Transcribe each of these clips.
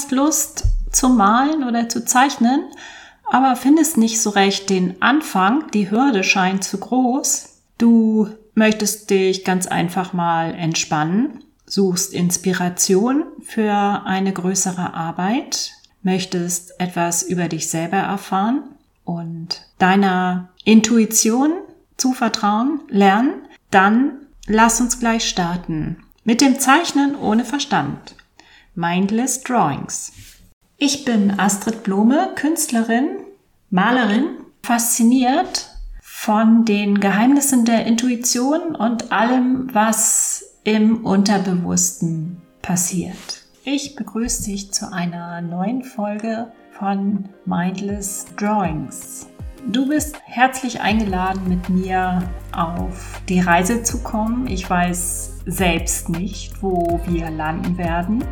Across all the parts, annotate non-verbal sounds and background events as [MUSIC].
hast Lust zu malen oder zu zeichnen, aber findest nicht so recht den Anfang, die Hürde scheint zu groß. Du möchtest dich ganz einfach mal entspannen, suchst Inspiration für eine größere Arbeit, möchtest etwas über dich selber erfahren und deiner Intuition zuvertrauen, lernen, dann lass uns gleich starten mit dem Zeichnen ohne Verstand. Mindless Drawings. Ich bin Astrid Blome, Künstlerin, Malerin, fasziniert von den Geheimnissen der Intuition und allem, was im Unterbewussten passiert. Ich begrüße dich zu einer neuen Folge von Mindless Drawings. Du bist herzlich eingeladen, mit mir auf die Reise zu kommen. Ich weiß selbst nicht, wo wir landen werden.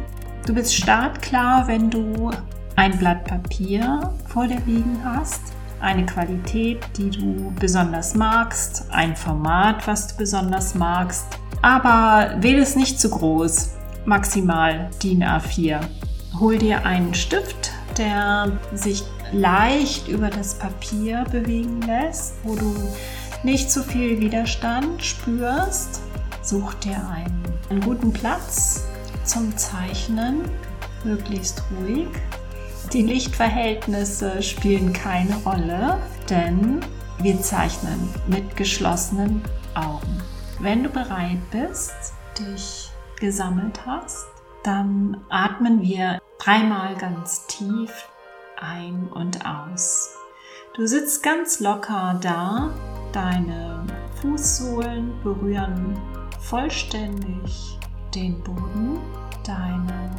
Du bist startklar, wenn du ein Blatt Papier vor dir liegen hast, eine Qualität, die du besonders magst, ein Format, was du besonders magst. Aber wähle es nicht zu groß, maximal DIN A4. Hol dir einen Stift, der sich leicht über das Papier bewegen lässt, wo du nicht zu viel Widerstand spürst. Such dir einen, einen guten Platz zum Zeichnen, möglichst ruhig. Die Lichtverhältnisse spielen keine Rolle, denn wir zeichnen mit geschlossenen Augen. Wenn du bereit bist, dich gesammelt hast, dann atmen wir dreimal ganz tief ein und aus. Du sitzt ganz locker da, deine Fußsohlen berühren vollständig den Boden, deine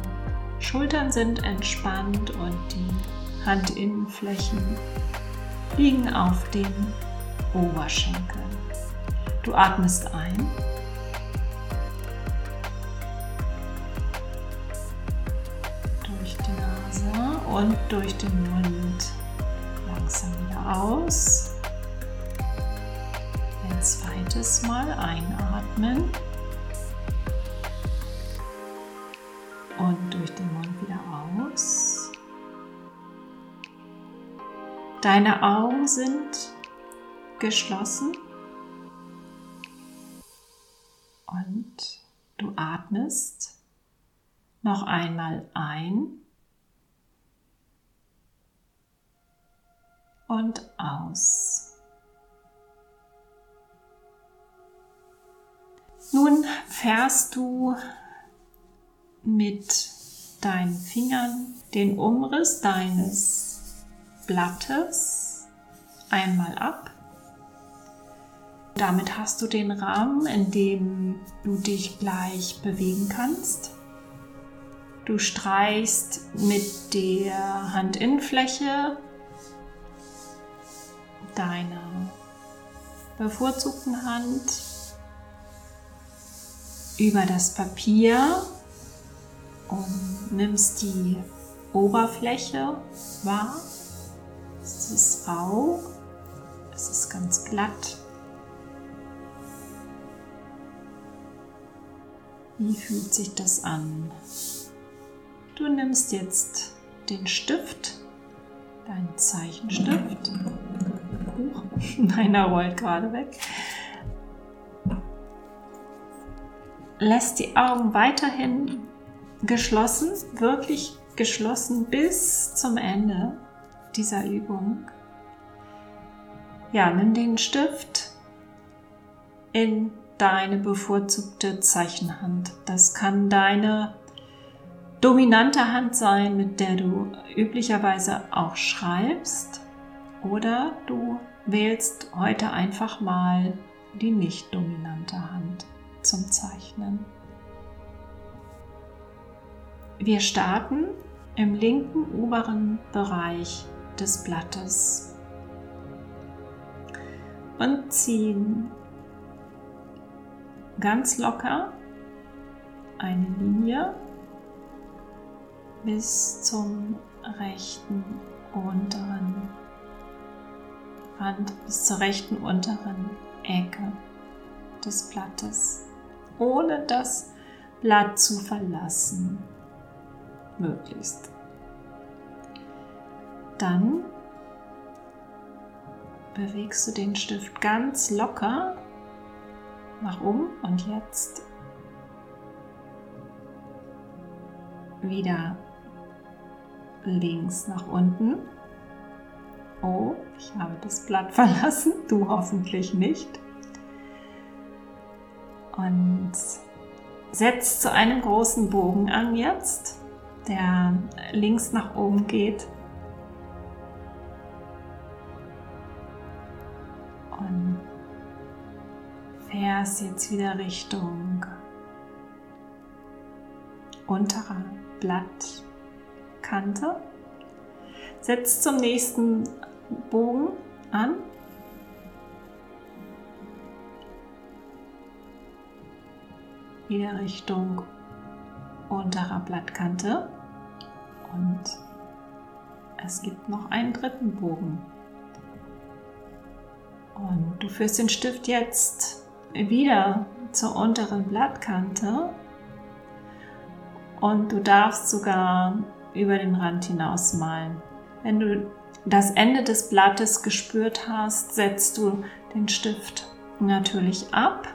Schultern sind entspannt und die Handinnenflächen liegen auf den Oberschenkeln. Du atmest ein und durch den Mund langsam wieder aus. Ein zweites Mal einatmen Deine Augen sind geschlossen und du atmest noch einmal ein und aus. Nun fährst du mit deinen Fingern den Umriss deines Blattes einmal ab. Damit hast du den Rahmen, in dem du dich gleich bewegen kannst. Du streichst mit der Handinnenfläche deiner bevorzugten Hand über das Papier und nimmst die Oberfläche wahr. Es ist rau, es ist ganz glatt. Wie fühlt sich das an? Du nimmst jetzt den Stift, deinen Zeichenstift Buch. [LAUGHS] Meiner rollt gerade weg. Lässt die Augen weiterhin geschlossen, wirklich geschlossen bis zum Ende dieser Übung. Ja, nimm den Stift in deine bevorzugte Zeichenhand. Das kann deine dominante Hand sein, mit der du üblicherweise auch schreibst. Oder du wählst heute einfach mal die nicht dominante Hand zum Zeichnen. Wir starten im linken oberen Bereich des Blattes und ziehen ganz locker eine Linie bis zum rechten unteren Rand bis zur rechten unteren Ecke des Blattes, ohne das Blatt zu verlassen. Möglichst dann bewegst du den Stift ganz locker nach oben und jetzt wieder links nach unten. Oh, ich habe das Blatt [LAUGHS] verlassen, du hoffentlich nicht. Und setzt zu einem großen Bogen an jetzt, der links nach oben geht. Fährst jetzt wieder Richtung unterer Blattkante. Setzt zum nächsten Bogen an. Wieder Richtung unterer Blattkante. Und es gibt noch einen dritten Bogen. Und du führst den Stift jetzt wieder zur unteren Blattkante und du darfst sogar über den Rand hinaus malen. Wenn du das Ende des Blattes gespürt hast, setzt du den Stift natürlich ab.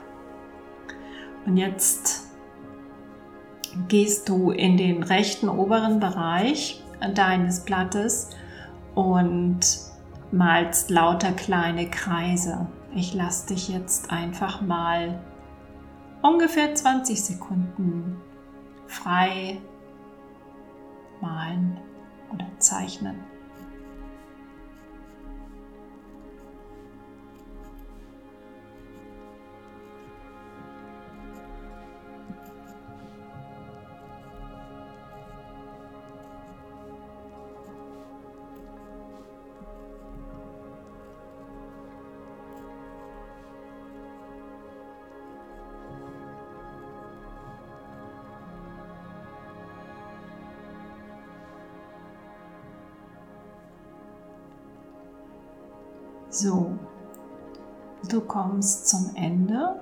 Und jetzt gehst du in den rechten oberen Bereich deines Blattes und malst lauter kleine Kreise. Ich lasse dich jetzt einfach mal ungefähr 20 Sekunden frei malen oder zeichnen. So, du kommst zum Ende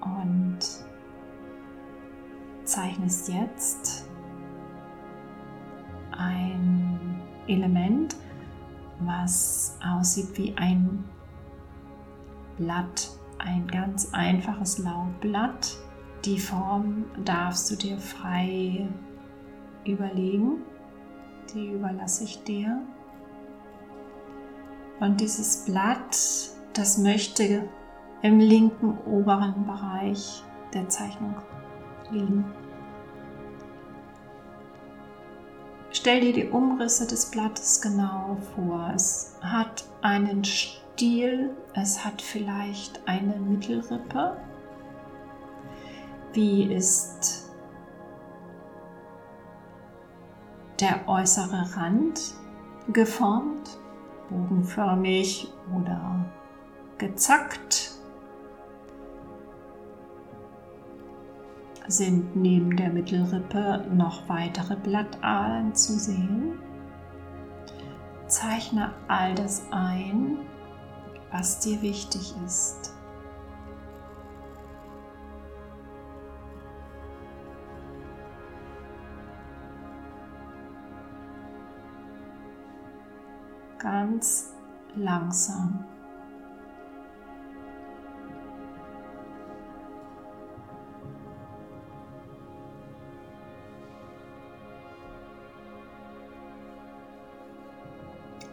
und zeichnest jetzt ein Element, was aussieht wie ein Blatt, ein ganz einfaches Laubblatt. Die Form darfst du dir frei überlegen, die überlasse ich dir. Und dieses Blatt, das möchte im linken oberen Bereich der Zeichnung liegen. Stell dir die Umrisse des Blattes genau vor. Es hat einen Stiel, es hat vielleicht eine Mittelrippe. Wie ist der äußere Rand geformt? Bogenförmig oder gezackt, sind neben der Mittelrippe noch weitere Blattadern zu sehen. Zeichne all das ein, was dir wichtig ist. Ganz langsam.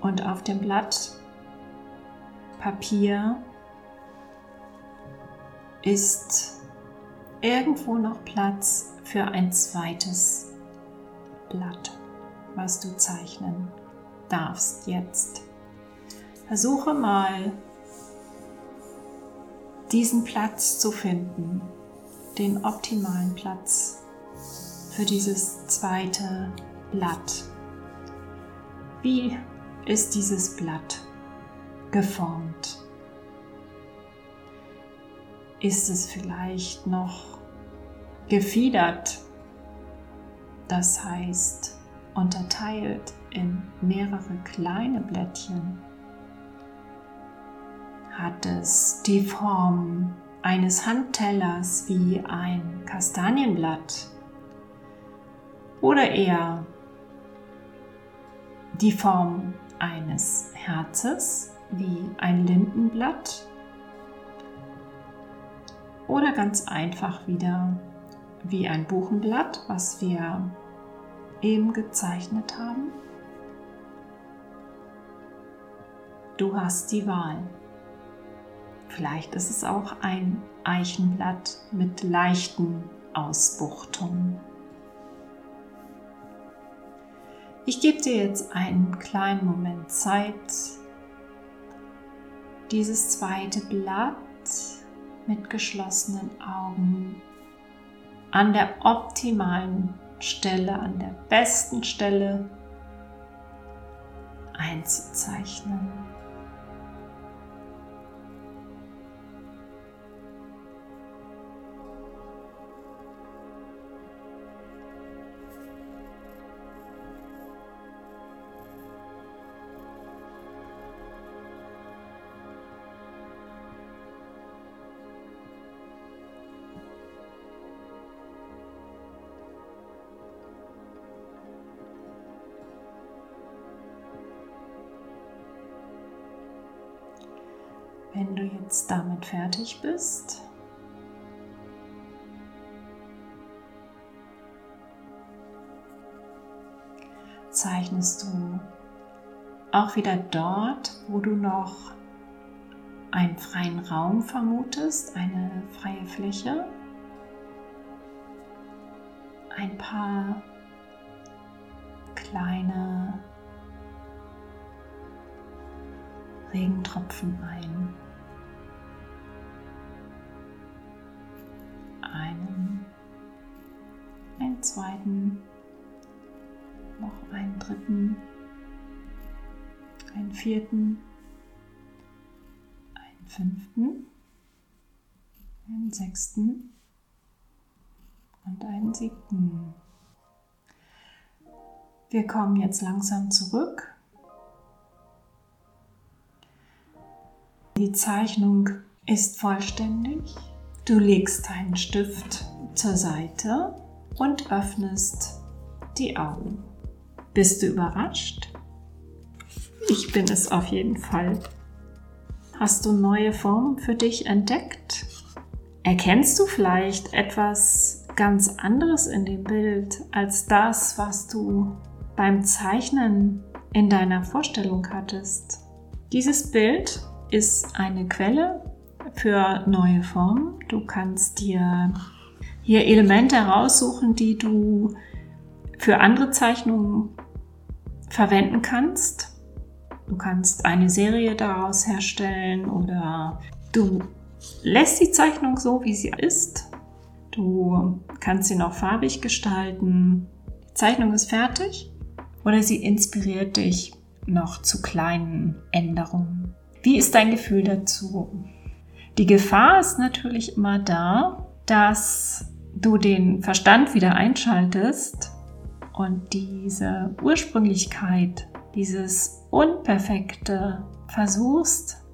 Und auf dem Blatt Papier ist irgendwo noch Platz für ein zweites Blatt, was du zeichnen darfst jetzt. Versuche mal, diesen Platz zu finden, den optimalen Platz für dieses zweite Blatt. Wie ist dieses Blatt geformt? Ist es vielleicht noch gefiedert? Das heißt, unterteilt in mehrere kleine Blättchen, hat es die Form eines Handtellers wie ein Kastanienblatt oder eher die Form eines Herzes wie ein Lindenblatt oder ganz einfach wieder wie ein Buchenblatt, was wir eben gezeichnet haben. Du hast die Wahl. Vielleicht ist es auch ein Eichenblatt mit leichten Ausbuchtungen. Ich gebe dir jetzt einen kleinen Moment Zeit, dieses zweite Blatt mit geschlossenen Augen an der optimalen Stelle, an der besten Stelle einzuzeichnen. Wenn du jetzt damit fertig bist, zeichnest du auch wieder dort, wo du noch einen freien Raum vermutest, eine freie Fläche, ein paar kleine Regentropfen ein. Zweiten, noch einen dritten, einen vierten, einen fünften, einen sechsten und einen siebten. Wir kommen jetzt langsam zurück Die Zeichnung ist vollständig. Du legst deinen Stift zur Seite und öffnest die Augen. Bist du überrascht? Ich bin es auf jeden Fall. Hast du neue Formen für dich entdeckt? Erkennst du vielleicht etwas ganz anderes in dem Bild als das, was du beim Zeichnen in deiner Vorstellung hattest? Dieses Bild ist eine Quelle für neue Formen. Du kannst dir hier Elemente heraussuchen, die du für andere Zeichnungen verwenden kannst. Du kannst eine Serie daraus herstellen oder du lässt die Zeichnung so, wie sie ist. Du kannst sie noch farbig gestalten. Die Zeichnung ist fertig oder sie inspiriert dich noch zu kleinen Änderungen. Wie ist dein Gefühl dazu? Die Gefahr ist natürlich immer da, dass du den Verstand wieder einschaltest und diese Ursprünglichkeit, dieses Unperfekte versuchst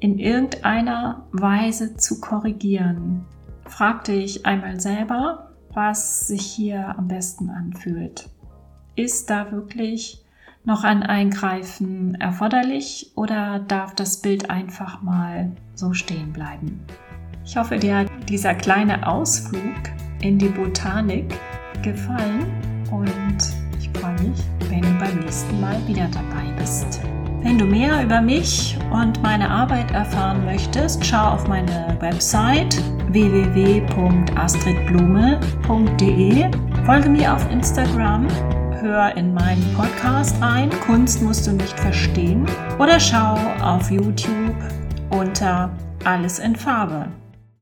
in irgendeiner Weise zu korrigieren. Frag dich einmal selber, was sich hier am besten anfühlt. Ist da wirklich noch ein Eingreifen erforderlich oder darf das Bild einfach mal so stehen bleiben? Ich hoffe, dir hat dieser kleine Ausflug in die Botanik gefallen und ich freue mich, wenn du beim nächsten Mal wieder dabei bist. Wenn du mehr über mich und meine Arbeit erfahren möchtest, schau auf meine Website www.astridblume.de, folge mir auf Instagram hör in meinen Podcast rein, Kunst musst du nicht verstehen, oder schau auf YouTube unter Alles in Farbe.